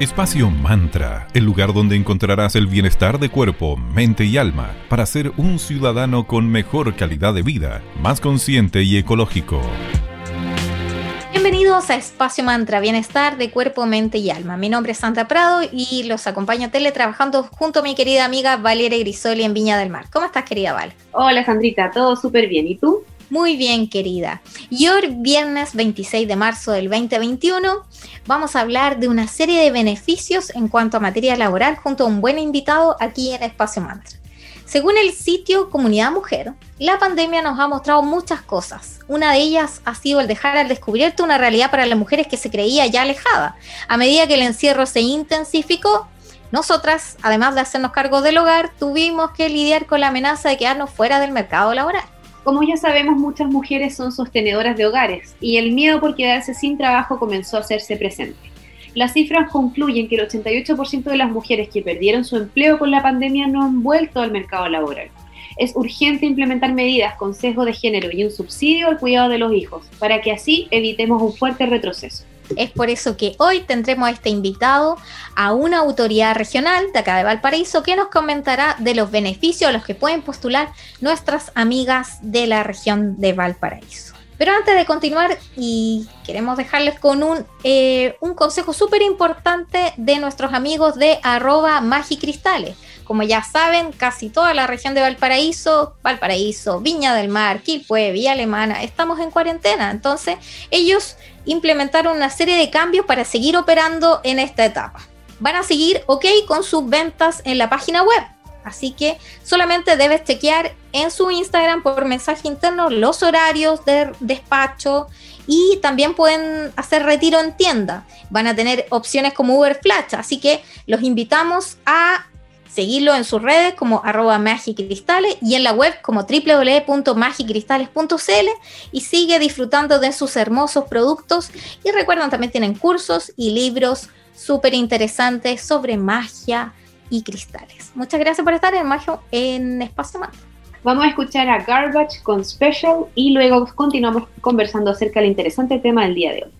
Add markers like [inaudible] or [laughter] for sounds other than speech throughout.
Espacio Mantra, el lugar donde encontrarás el bienestar de cuerpo, mente y alma para ser un ciudadano con mejor calidad de vida, más consciente y ecológico. Bienvenidos a Espacio Mantra, bienestar de cuerpo, mente y alma. Mi nombre es Santa Prado y los acompaño teletrabajando junto a mi querida amiga Valeria Grisoli en Viña del Mar. ¿Cómo estás, querida Val? Hola, Sandrita, todo súper bien. ¿Y tú? Muy bien, querida. Y hoy, viernes 26 de marzo del 2021, vamos a hablar de una serie de beneficios en cuanto a materia laboral junto a un buen invitado aquí en Espacio Mantra. Según el sitio Comunidad Mujer, la pandemia nos ha mostrado muchas cosas. Una de ellas ha sido el dejar al descubierto una realidad para las mujeres que se creía ya alejada. A medida que el encierro se intensificó, nosotras, además de hacernos cargo del hogar, tuvimos que lidiar con la amenaza de quedarnos fuera del mercado laboral. Como ya sabemos, muchas mujeres son sostenedoras de hogares y el miedo por quedarse sin trabajo comenzó a hacerse presente. Las cifras concluyen que el 88% de las mujeres que perdieron su empleo con la pandemia no han vuelto al mercado laboral. Es urgente implementar medidas, consejo de género y un subsidio al cuidado de los hijos, para que así evitemos un fuerte retroceso. Es por eso que hoy tendremos a este invitado a una autoridad regional de acá de Valparaíso que nos comentará de los beneficios a los que pueden postular nuestras amigas de la región de Valparaíso. Pero antes de continuar, y queremos dejarles con un, eh, un consejo súper importante de nuestros amigos de arroba magicristales. Como ya saben, casi toda la región de Valparaíso, Valparaíso, Viña del Mar, Quilpue, Villa Alemana, estamos en cuarentena. Entonces, ellos implementaron una serie de cambios para seguir operando en esta etapa. Van a seguir ok con sus ventas en la página web. Así que solamente debes chequear en su Instagram por mensaje interno los horarios de despacho y también pueden hacer retiro en tienda. Van a tener opciones como Uber Flash, así que los invitamos a seguirlo en sus redes como arroba magicristales y en la web como www.magicristales.cl y sigue disfrutando de sus hermosos productos y recuerden también tienen cursos y libros súper interesantes sobre magia y cristales. Muchas gracias por estar en Magio en Espacio Más. Vamos a escuchar a Garbage con Special y luego continuamos conversando acerca del interesante tema del día de hoy.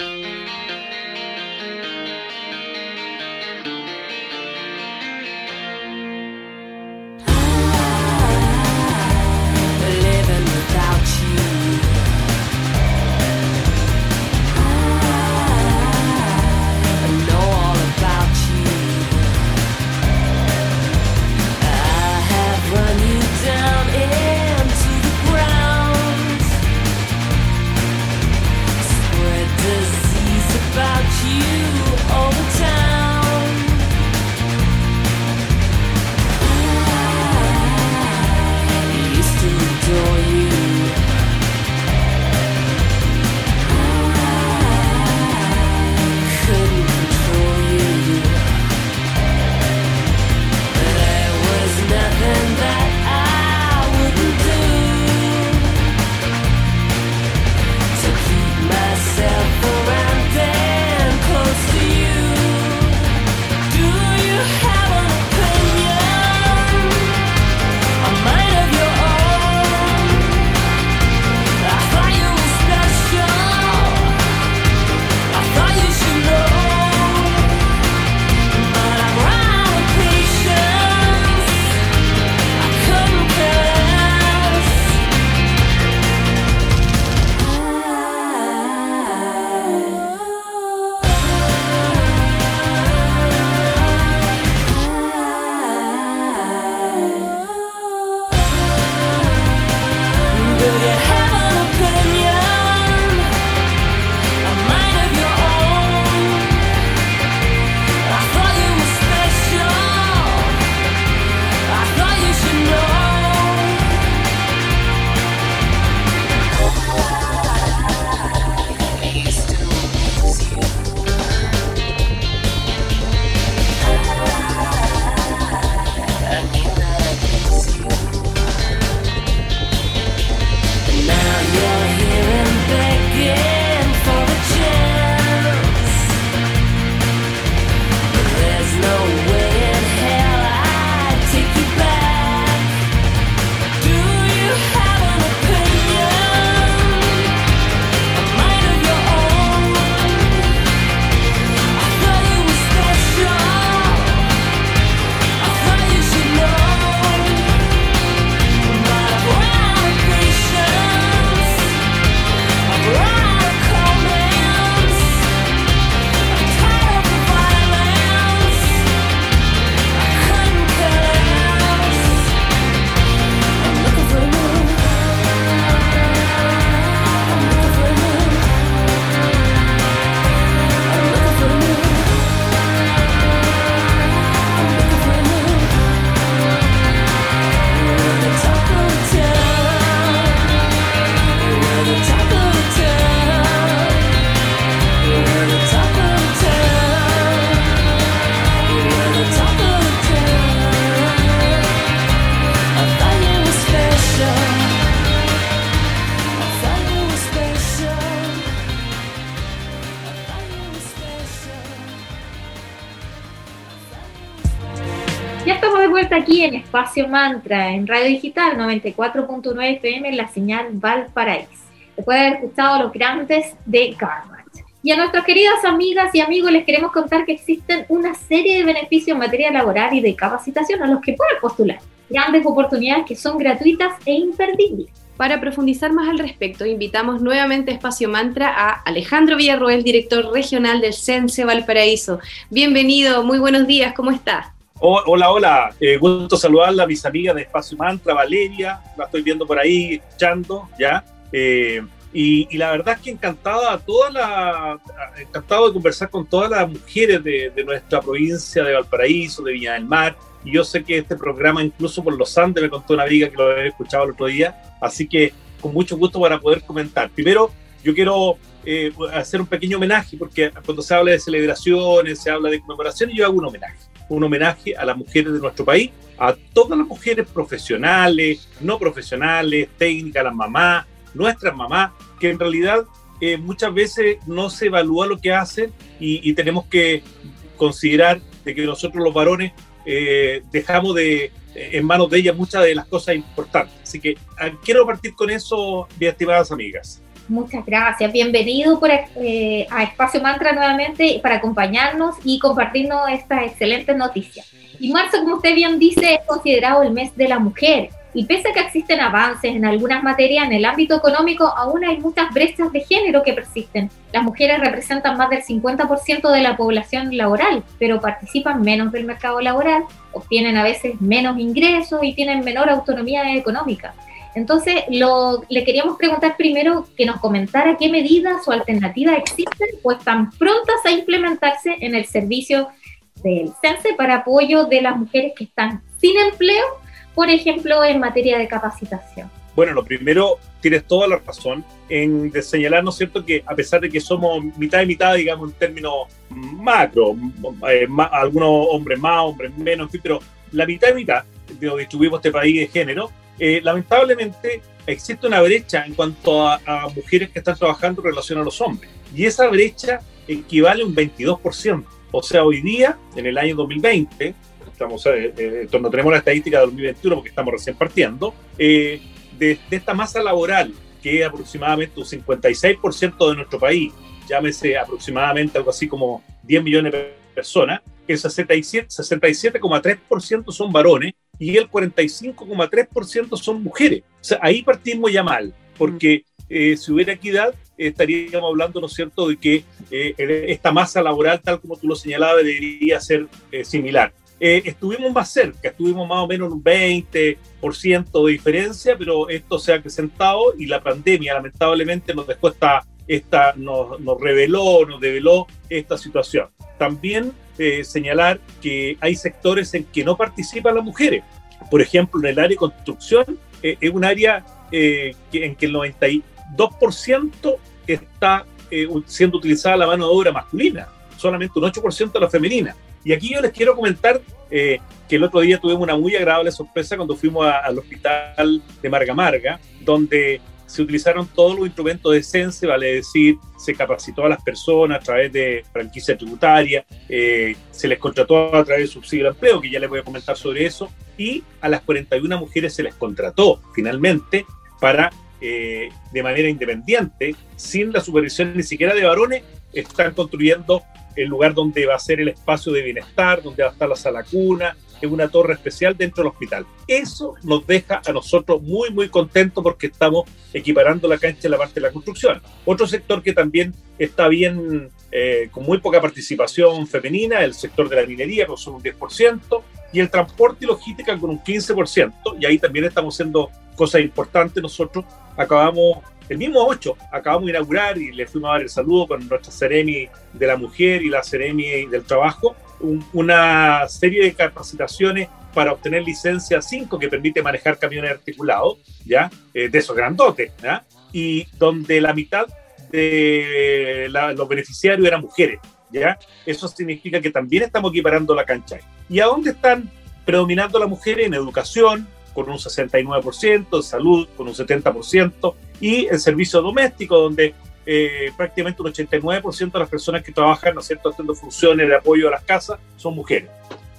Espacio Mantra, en Radio Digital 94.9 FM en la señal Valparaíso. Después de haber escuchado los grandes de Garbage. Y a nuestras queridas amigas y amigos les queremos contar que existen una serie de beneficios en materia laboral y de capacitación a los que pueden postular. Grandes oportunidades que son gratuitas e imperdibles. Para profundizar más al respecto, invitamos nuevamente a Espacio Mantra a Alejandro Villarroel, director regional del CENSE Valparaíso. Bienvenido, muy buenos días, ¿cómo está? Hola, hola. Eh, gusto saludarla a mis amigas de Espacio Mantra, Valeria, la estoy viendo por ahí escuchando, ¿ya? Eh, y, la verdad es que encantada, toda la, encantado de conversar con todas las mujeres de, nuestra provincia de Valparaíso, de Viña del Mar. Y yo sé que este programa, incluso por los Andes, me contó una amiga que lo había escuchado el otro día. Así que con mucho gusto para poder comentar. Primero, yo quiero eh, hacer un pequeño homenaje, porque cuando se habla de celebraciones, se habla de conmemoraciones, yo hago un homenaje un homenaje a las mujeres de nuestro país, a todas las mujeres profesionales, no profesionales, técnicas, las mamás, nuestras mamás, que en realidad eh, muchas veces no se evalúa lo que hacen y, tenemos que considerar de que nosotros los varones eh, dejamos de, eh, en manos de ellas muchas de las cosas importantes. Así que ah, quiero partir con eso, mis estimadas amigas. Muchas gracias. Bienvenido por, eh, a Espacio Mantra nuevamente para acompañarnos y compartirnos estas excelentes noticias. Y marzo, como usted bien dice, es considerado el mes de la mujer. Y pese a que existen avances en algunas materias en el ámbito económico, aún hay muchas brechas de género que persisten. Las mujeres representan más del 50% de la población laboral, pero participan menos del mercado laboral, obtienen a veces menos ingresos y tienen menor autonomía económica. Entonces, lo, le queríamos preguntar primero que nos comentara qué medidas o alternativas existen o están prontas a implementarse en el servicio del CENSE para apoyo de las mujeres que están sin empleo, por ejemplo, en materia de capacitación. Bueno, lo primero, tienes toda la razón en señalar, ¿no es cierto?, que a pesar de que somos mitad y mitad, digamos, en términos macro, eh, algunos hombres más, hombres menos, pero la mitad y mitad, distribuimos este país de género, eh, lamentablemente existe una brecha en cuanto a, mujeres que están trabajando en relación a los hombres. Y esa brecha equivale a un 22%. O sea, hoy día, en el año 2020, estamos, eh, eh, no tenemos la estadística de 2021 porque estamos recién partiendo, de, de, esta masa laboral, que es aproximadamente un 56% de nuestro país, llámese aproximadamente algo así como 10 millones de personas, el 67,3% son varones y el 45,3% son mujeres. O sea, ahí partimos ya mal, porque eh, si hubiera equidad, estaríamos hablando, ¿no es cierto?, de que eh, esta masa laboral, tal como tú lo señalabas, debería ser eh, similar. estuvimos más cerca, estuvimos más o menos en un 20% de diferencia, pero esto se ha acrecentado y la pandemia lamentablemente nos dejó esta, esta nos, nos reveló, nos develó esta situación. También eh, señalar que hay sectores en que no participan las mujeres. Por ejemplo, en el área de construcción eh, es un área eh, en que el 92% está siendo utilizada la mano de obra masculina, solamente un 8% la femenina. Y aquí yo les quiero comentar que el otro día tuvimos una muy agradable sorpresa cuando fuimos al hospital de Marga Marga, donde se utilizaron todos los instrumentos de CENSE, vale decir, se capacitó a las personas a través de franquicia tributaria, eh, se les contrató a través de subsidio de empleo, que ya les voy a comentar sobre eso, y a las 41 mujeres se les contrató finalmente para, eh, de manera independiente, sin la supervisión ni siquiera de varones, están construyendo el lugar donde va a ser el espacio de bienestar, donde va a estar la sala cuna, es una torre especial dentro del hospital. Eso nos deja a nosotros muy, muy contentos porque estamos equiparando la cancha en la parte de la construcción. Otro sector que también está bien, eh, con muy poca participación femenina, el sector de la minería, con solo un 10%, y el transporte y logística con un 15%, y ahí también estamos haciendo cosas importantes. Nosotros acabamos el mismo 8 acabamos de inaugurar y le fuimos a dar el saludo con nuestra Ceremi de la Mujer y la Ceremi del Trabajo, una serie de capacitaciones para obtener licencia 5 que permite manejar camiones articulados, ¿ya? Eh, de esos grandotes, ¿ya? Y donde la mitad de los beneficiarios eran mujeres, ¿ya? Eso significa que también estamos equiparando la cancha. ¿Y a dónde están predominando las mujeres? En educación, con un 69%, en salud, con un 70%, y en servicio doméstico, donde eh, prácticamente un 89% de las personas que trabajan, haciendo funciones de apoyo a las casas son mujeres.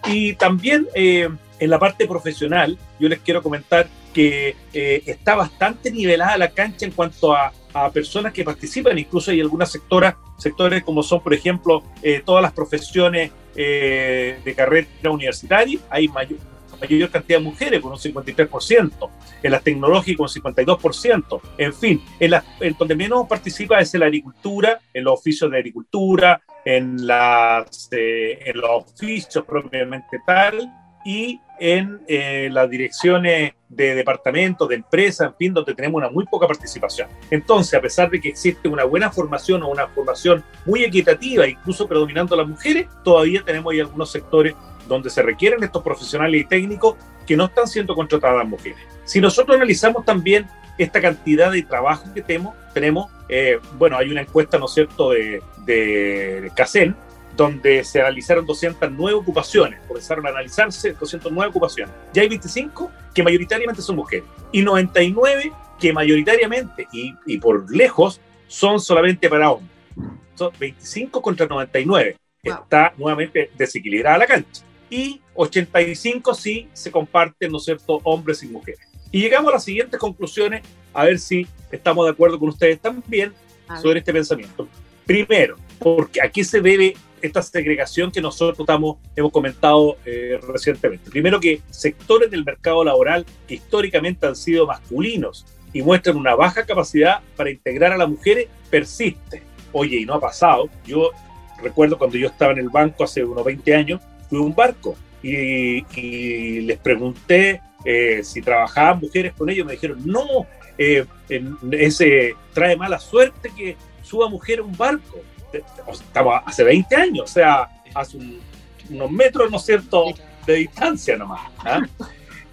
Y también eh, en la parte profesional, yo les quiero comentar que eh, está bastante nivelada la cancha en cuanto a, personas que participan, incluso hay algunas sectoras, sectores como son, por ejemplo, eh, todas las profesiones de carrera universitaria, hay mayor, mayor cantidad de mujeres, con un 53%, en las tecnológicas un 52%, en fin, en, la, donde menos participa es en la agricultura, en los oficios de agricultura, en, las, eh, en los oficios propiamente tal, y en eh, las direcciones de departamentos, de empresas, en fin, donde tenemos una muy poca participación. Entonces, a pesar de que existe una buena formación o una formación muy equitativa, incluso predominando las mujeres, todavía tenemos ahí algunos sectores donde se requieren estos profesionales y técnicos que no están siendo contratadas mujeres. Si nosotros analizamos también esta cantidad de trabajo que tenemos, tenemos eh, bueno, hay una encuesta, ¿no es cierto?, de, de CACEN, donde se analizaron 209 ocupaciones, comenzaron a analizarse 209 ocupaciones. Ya hay 25 que mayoritariamente son mujeres y 99 que mayoritariamente y, y por lejos son solamente para hombres. Son 25 contra 99. Está nuevamente desequilibrada la cancha y 85 sí se comparten, ¿no es cierto?, hombres y mujeres. Y llegamos a las siguientes conclusiones, a ver si estamos de acuerdo con ustedes también sobre este pensamiento. Primero, porque aquí se debe esta segregación que nosotros estamos, hemos comentado eh, recientemente. Primero que sectores del mercado laboral que históricamente han sido masculinos y muestran una baja capacidad para integrar a las mujeres persiste. Oye, y no ha pasado. Yo recuerdo cuando yo estaba en el banco hace unos 20 años, fui a un barco y, les pregunté eh, si trabajaban mujeres con ellos. Me dijeron, no, eh, ese trae mala suerte que suba mujer a un barco. Estamos hace 20 años, o sea, hace unos metros, ¿no es cierto?, de distancia nomás. ¿ah?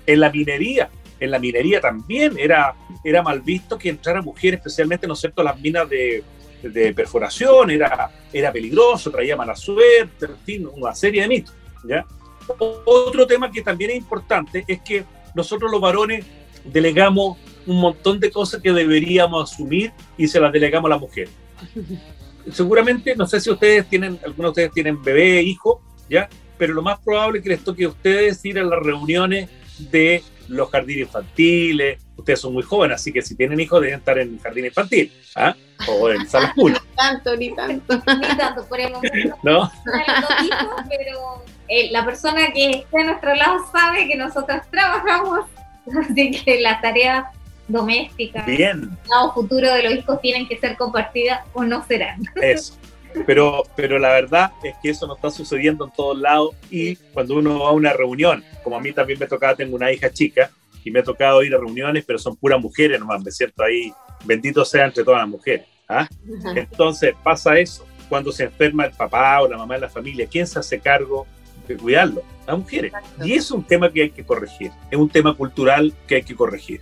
En la minería, en la minería también era, era mal visto que entrara mujer, especialmente, ¿no es cierto?, las minas de, perforación, era, era peligroso, traía mala suerte, en fin, una serie de mitos. ¿Ya? Otro tema que también es importante es que nosotros los varones delegamos un montón de cosas que deberíamos asumir y se las delegamos a la mujer. Seguramente, no sé si ustedes tienen, algunos de ustedes tienen bebé, hijo, ¿ya? Pero lo más probable es que les toque a ustedes ir a las reuniones de los jardines infantiles. Ustedes son muy jóvenes, así que si tienen hijos deben estar en jardín infantil ¿ah? o en salas [laughs] públicas. Ni tanto, ni tanto. ni tanto, por ¿No? pero eh, la persona que está a nuestro lado sabe que nosotros trabajamos, [laughs] así que las tareas domésticas, Bien. el futuro de los hijos tienen que ser compartidas o no serán. [laughs] Eso. Pero, pero la verdad es que eso no está sucediendo en todos lados y cuando uno va a una reunión, como a mí también me tocaba, tengo una hija chica y me ha tocado ir a reuniones, pero son puras mujeres nomás, me siento ahí, bendito sea entre todas las mujeres. ¿ah? Entonces pasa eso, cuando se enferma el papá o la mamá de la familia, ¿quién se hace cargo cuidarlo? Las mujeres. Y es un tema que hay que corregir, es un tema cultural que hay que corregir.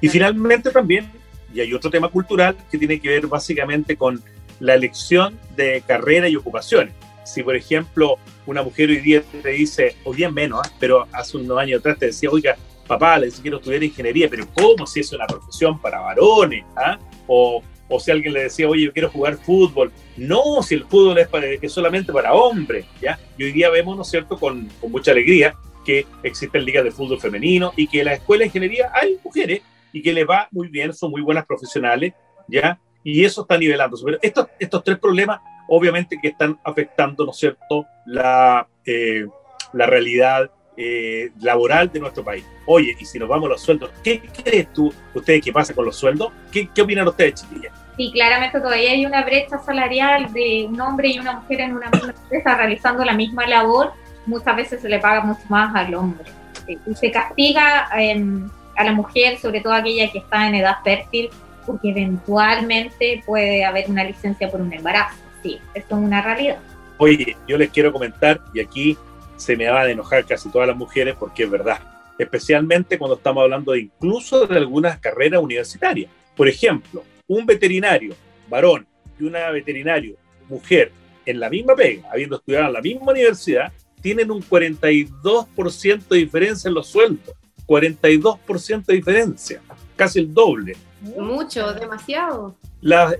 Y finalmente también, y hay otro tema cultural que tiene que ver básicamente con la elección de carrera y ocupaciones. Si, por ejemplo, una mujer hoy día te dice, hoy día menos, ¿ah? pero hace unos años atrás te decía, oiga, papá, le dice, quiero estudiar ingeniería, pero ¿cómo si es una profesión para varones? ¿ah? O, o, si alguien le decía, oye, yo quiero jugar fútbol. No, si el fútbol es, para, es solamente para hombres, ¿ya? Y hoy día vemos, ¿no es cierto?, con, con mucha alegría que existen ligas de fútbol femenino y que en la escuela de ingeniería hay mujeres y que les va muy bien, son muy buenas profesionales, ¿ya? y eso está nivelándose. Pero estos, estos tres problemas, obviamente, que están afectando, ¿no es cierto?, la, eh, la realidad eh, laboral de nuestro país. Oye, y si nos vamos a los sueldos, ¿qué crees tú, ustedes, qué pasa con los sueldos? ¿Qué, qué opinan ustedes, chiquillas? Sí, claramente todavía hay una brecha salarial de un hombre y una mujer en una misma empresa realizando la misma labor. Muchas veces se le paga mucho más al hombre. Y se castiga em, a la mujer, sobre todo aquella que está en edad fértil, porque eventualmente puede haber una licencia por un embarazo. Sí, esto es una realidad. Oye, yo les quiero comentar, y aquí se me van a enojar casi todas las mujeres porque es verdad, especialmente cuando estamos hablando de incluso de algunas carreras universitarias. Por ejemplo, un veterinario varón y una veterinario mujer en la misma pega, habiendo estudiado en la misma universidad, tienen un 42% de diferencia en los sueldos. 42% de diferencia, casi el doble. Mucho, demasiado.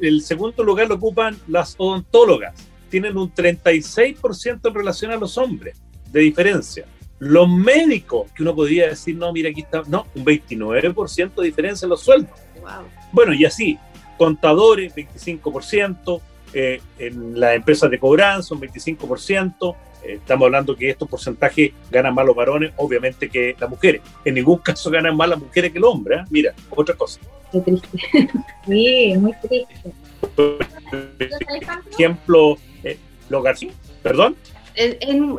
el segundo lugar lo ocupan las odontólogas. Tienen un 36% en relación a los hombres. De diferencia. Los médicos, que uno podría decir, no, mira, aquí está, no, un 29% de diferencia en los sueldos. Bueno, y así, contadores, 25%, eh, en las empresas de cobranza, un 25%. Eh, estamos hablando que estos porcentajes ganan más los varones, obviamente, que las mujeres. En ningún [laughs] caso ganan más las mujeres que el hombre. ¿eh? Mira, otra cosa. Qué triste. [laughs] Sí, muy triste. Ejemplo, los García, perdón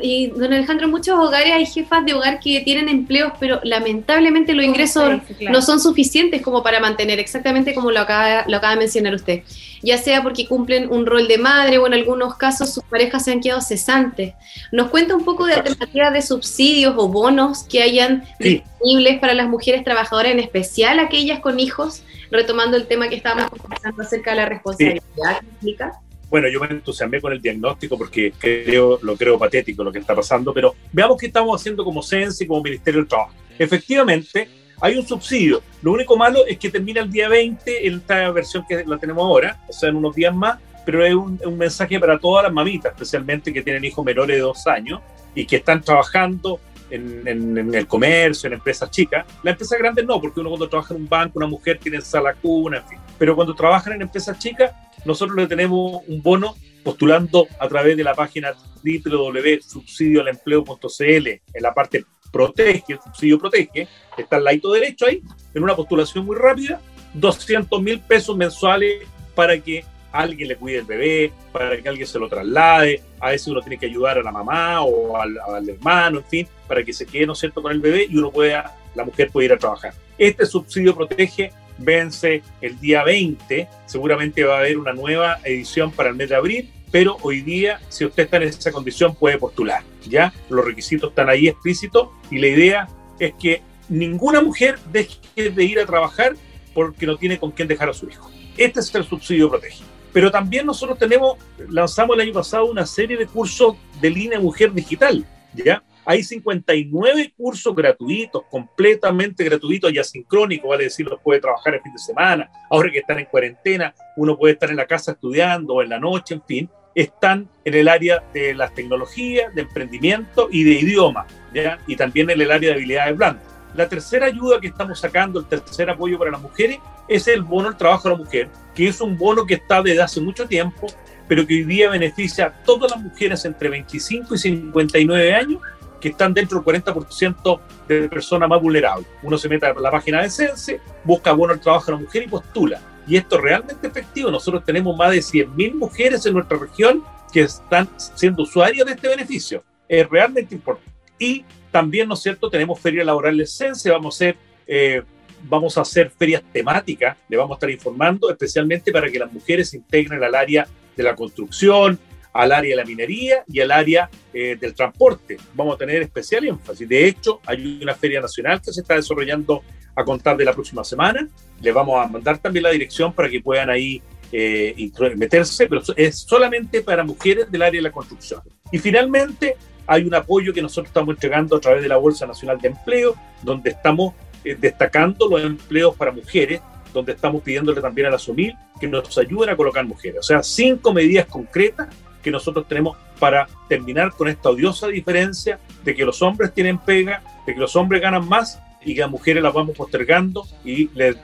y don Alejandro, en muchos hogares hay jefas de hogar que tienen empleos, pero lamentablemente los ingresos no son suficientes como para mantener, exactamente como lo acaba, lo acaba de mencionar usted. Ya sea porque cumplen un rol de madre o en algunos casos sus parejas se han quedado cesantes. ¿Nos cuenta un poco de alternativas de subsidios o bonos que hayan disponibles para las mujeres trabajadoras, en especial aquellas con hijos? Retomando el tema que estábamos conversando acerca de la responsabilidad que implica bueno, yo me entusiasmé con el diagnóstico porque creo, lo creo patético lo que está pasando, pero veamos qué estamos haciendo como CENSE y como Ministerio del Trabajo. Efectivamente, hay un subsidio. Lo único malo es que termina el día 20, en esta versión que la tenemos ahora, o sea, en unos días más, pero es un, un mensaje para todas las mamitas, especialmente que tienen hijos menores de dos años y que están trabajando en, en, el comercio, en empresas chicas. Las empresas grandes no, porque uno cuando trabaja en un banco, una mujer tiene sala cuna, en fin. Pero cuando trabajan en empresas chicas, nosotros le tenemos un bono postulando a través de la página www.subsidioalempleo.cl en la parte protege, el subsidio protege, está al lado derecho ahí, en una postulación muy rápida, 200 mil pesos mensuales para que alguien le cuide el bebé, para que alguien se lo traslade, a veces uno tiene que ayudar a la mamá o al, hermano, en fin, para que se quede, ¿no cierto?, con el bebé y uno pueda, la mujer puede ir a trabajar. Este subsidio protege vence el día 20, seguramente va a haber una nueva edición para el mes de abril, pero hoy día, si usted está en esa condición, puede postular, ¿ya? Los requisitos están ahí explícitos y la idea es que ninguna mujer deje de ir a trabajar porque no tiene con quién dejar a su hijo. Este es el subsidio protege. Pero también nosotros tenemos, lanzamos el año pasado una serie de cursos de línea mujer digital, ¿ya? Hay 59 cursos gratuitos, completamente gratuitos y asincrónicos, vale decir, los puede trabajar el fin de semana. Ahora que están en cuarentena, uno puede estar en la casa estudiando o en la noche, en fin. Están en el área de las tecnologías, de emprendimiento y de idioma, ¿ya? y también en el área de habilidades blandas. La tercera ayuda que estamos sacando, el tercer apoyo para las mujeres, es el bono al trabajo de la mujer, que es un bono que está desde hace mucho tiempo, pero que hoy día beneficia a todas las mujeres entre 25 y 59 años que están dentro del 40% de personas más vulnerables. Uno se mete a la página de Sense, busca bueno el trabajo de la mujer y postula. Y esto es realmente efectivo. Nosotros tenemos más de 100.000 mujeres en nuestra región que están siendo usuarias de este beneficio. Es realmente importante. Y también, ¿no es cierto?, tenemos ferias laborales Sense, vamos a hacer... Eh, vamos a hacer ferias temáticas, le vamos a estar informando, especialmente para que las mujeres se integren al área de la construcción, al área de la minería y al área eh, del transporte. Vamos a tener especial énfasis. De hecho, hay una feria nacional que se está desarrollando a contar de la próxima semana. Les vamos a mandar también la dirección para que puedan ahí eh, meterse, pero es solamente para mujeres del área de la construcción. Y finalmente, hay un apoyo que nosotros estamos entregando a través de la Bolsa Nacional de Empleo, donde estamos eh, destacando los empleos para mujeres, donde estamos pidiéndole también a la SOMIL que nos ayuden a colocar mujeres. O sea, cinco medidas concretas que nosotros tenemos para terminar con esta odiosa diferencia de que los hombres tienen pega, de que los hombres ganan más y que las mujeres las vamos postergando y les,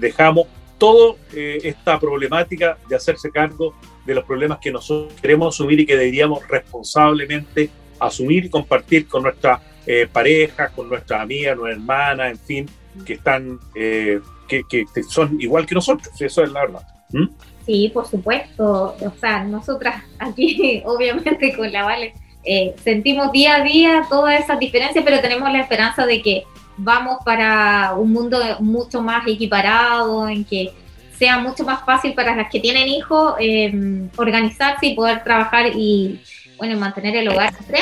dejamos toda eh, esta problemática de hacerse cargo de los problemas que nosotros queremos asumir y que deberíamos responsablemente asumir y compartir con nuestras eh, parejas, con nuestras amigas, nuestras hermanas, en fin, que están, eh, que, son igual que nosotros, eso es la verdad. ¿Mm? Sí, por supuesto. O sea, nosotras aquí, [laughs] obviamente con la Vale, eh, sentimos día a día todas esas diferencias, pero tenemos la esperanza de que vamos para un mundo mucho más equiparado, en que sea mucho más fácil para las que tienen hijos em, organizarse y poder trabajar y, bueno, mantener el hogar entre.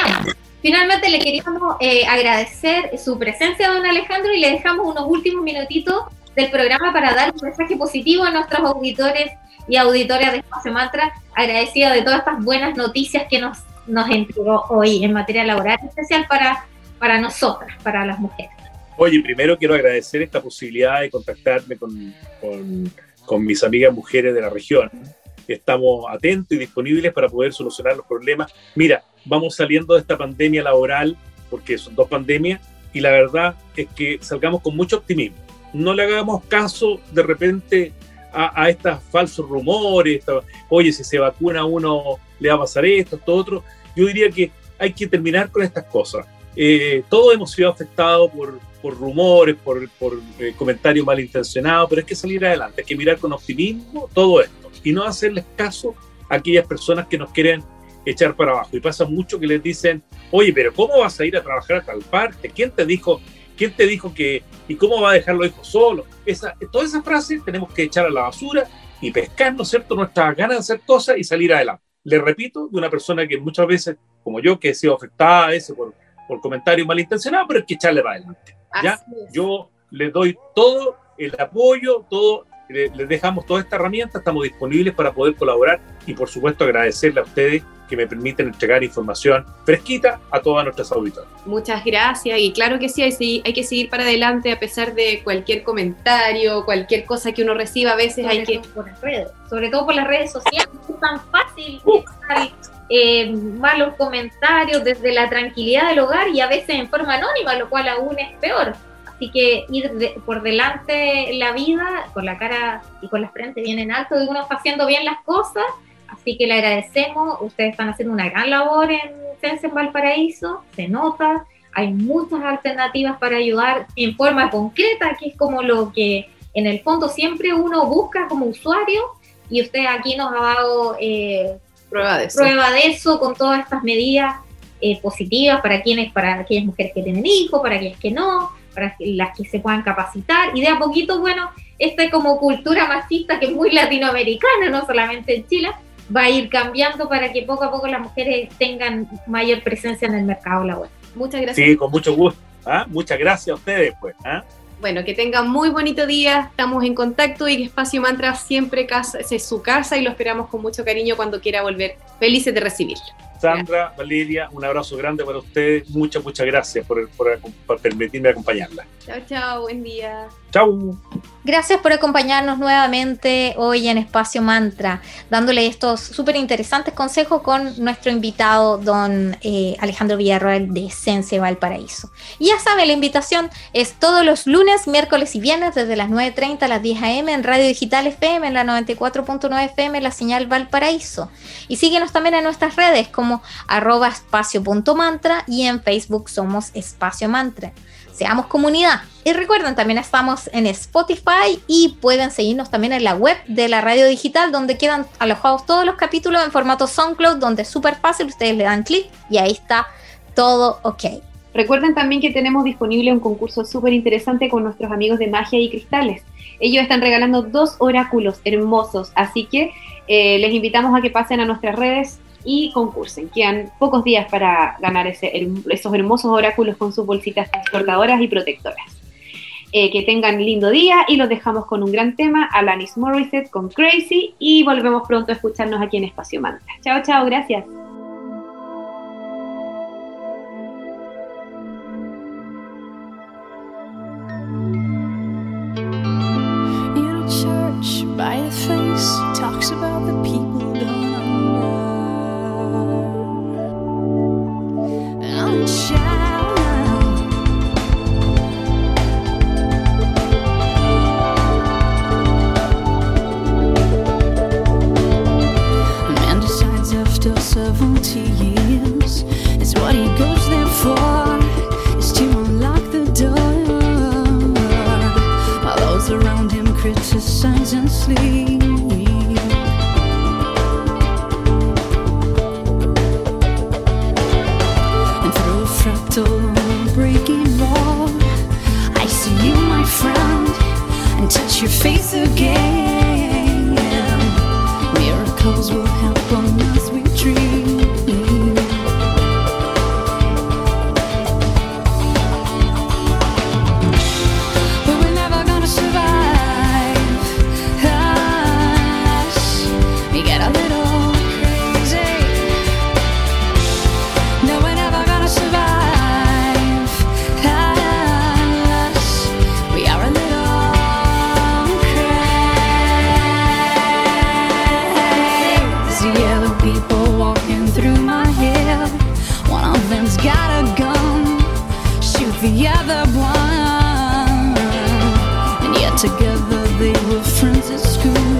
Finalmente le queríamos eh, agradecer su presencia, don Alejandro, y le dejamos unos últimos minutitos del programa para dar un mensaje positivo a nuestros auditores y auditoria de Espacio Mantra, agradecida de todas estas buenas noticias que nos, nos entregó hoy en materia laboral, especial para, para nosotras, para las mujeres. Oye, primero quiero agradecer esta posibilidad de contactarme con, con, con mis amigas mujeres de la región. Estamos atentos y disponibles para poder solucionar los problemas. Mira, vamos saliendo de esta pandemia laboral, porque son dos pandemias, y la verdad es que salgamos con mucho optimismo. No le hagamos caso de repente a, estos falsos rumores, oye, si se vacuna uno le va a pasar esto, esto otro. Yo diría que hay que terminar con estas cosas. Eh, todos hemos sido afectados por, rumores, por, por eh, comentarios malintencionados, pero hay que salir adelante, hay que mirar con optimismo todo esto y no hacerles caso a aquellas personas que nos quieren echar para abajo. Y pasa mucho que les dicen, oye, pero ¿cómo vas a ir a trabajar a tal parte? ¿Quién te dijo, quién te dijo que, y cómo va a dejar los hijos solos? Esa, toda esa frase tenemos que echar a la basura y pescar, ¿no es cierto?, nuestras ganas de hacer cosas y salir adelante. Le repito, de una persona que muchas veces, como yo, que he sido afectada a ese por, por comentarios malintencionados, pero hay que echarle para adelante. ¿ya? Yo les doy todo el apoyo, todo les dejamos toda esta herramienta, estamos disponibles para poder colaborar y por supuesto agradecerle a ustedes que me permiten entregar información fresquita a todas nuestras auditoras. Muchas gracias y claro que sí hay, que seguir para adelante a pesar de cualquier comentario, cualquier cosa que uno reciba, a veces hay que... Por las redes, sobre todo por las redes sociales, es tan fácil uh. eh, malos comentarios desde la tranquilidad del hogar y a veces en forma anónima, lo cual aún es peor. Así que ir por delante la vida, con la cara y con la frente bien en alto, de uno está haciendo bien las cosas. Así que le agradecemos. Ustedes están haciendo una gran labor en Sense en Valparaíso, se nota. Hay muchas alternativas para ayudar en forma concreta, que es como lo que en el fondo siempre uno busca como usuario. Y usted aquí nos ha dado eh, prueba, de eso. prueba de eso con todas estas medidas eh, positivas para quienes, para aquellas mujeres que tienen hijos, para aquellas que no para las que se puedan capacitar y de a poquito, bueno, esta como cultura machista que es muy latinoamericana, no solamente en Chile, va a ir cambiando para que poco a poco las mujeres tengan mayor presencia en el mercado laboral. Muchas gracias. Sí, con mucho gusto. ¿ah? Muchas gracias a ustedes, pues. ¿ah? Bueno, que tengan muy bonito día, estamos en contacto y que Espacio Mantra siempre es su casa y lo esperamos con mucho cariño cuando quiera volver. Felices de recibirlo. Sandra, Valeria, un abrazo grande para ustedes. Muchas, muchas gracias por, por, permitirme acompañarla. Chao, chao, buen día. Chao. Gracias por acompañarnos nuevamente hoy en Espacio Mantra, dándole estos súper interesantes consejos con nuestro invitado, don eh, Alejandro Villarroel de Sense Valparaíso. Y ya sabe, la invitación es todos los lunes, miércoles y viernes desde las 9.30 a las 10 a.m. en Radio Digital FM, en la 94.9 FM, la señal Valparaíso. Y síguenos también en nuestras redes como arroba espacio.mantra y en Facebook somos Espacio Mantra. Seamos comunidad. Y recuerden, también estamos en Spotify y pueden seguirnos también en la web de la radio digital, donde quedan alojados todos los capítulos en formato SoundCloud, donde es súper fácil, ustedes le dan clic y ahí está todo ok. Recuerden también que tenemos disponible un concurso súper interesante con nuestros amigos de Magia y Cristales. Ellos están regalando dos oráculos hermosos, así que eh, les invitamos a que pasen a nuestras redes y concursen. Quedan pocos días para ganar ese, esos hermosos oráculos con sus bolsitas transportadoras y protectoras. Eh, que tengan lindo día y los dejamos con un gran tema, Alanis Morissette con Crazy y volvemos pronto a escucharnos aquí en Espacio Manta. Chao, chao, gracias. talks about Forty years. is what he goes there for, is to unlock the door. While those around him criticize and sleep. And through a fractal breaking wall, I see you, my friend, and touch your face again. together, they were friends at school.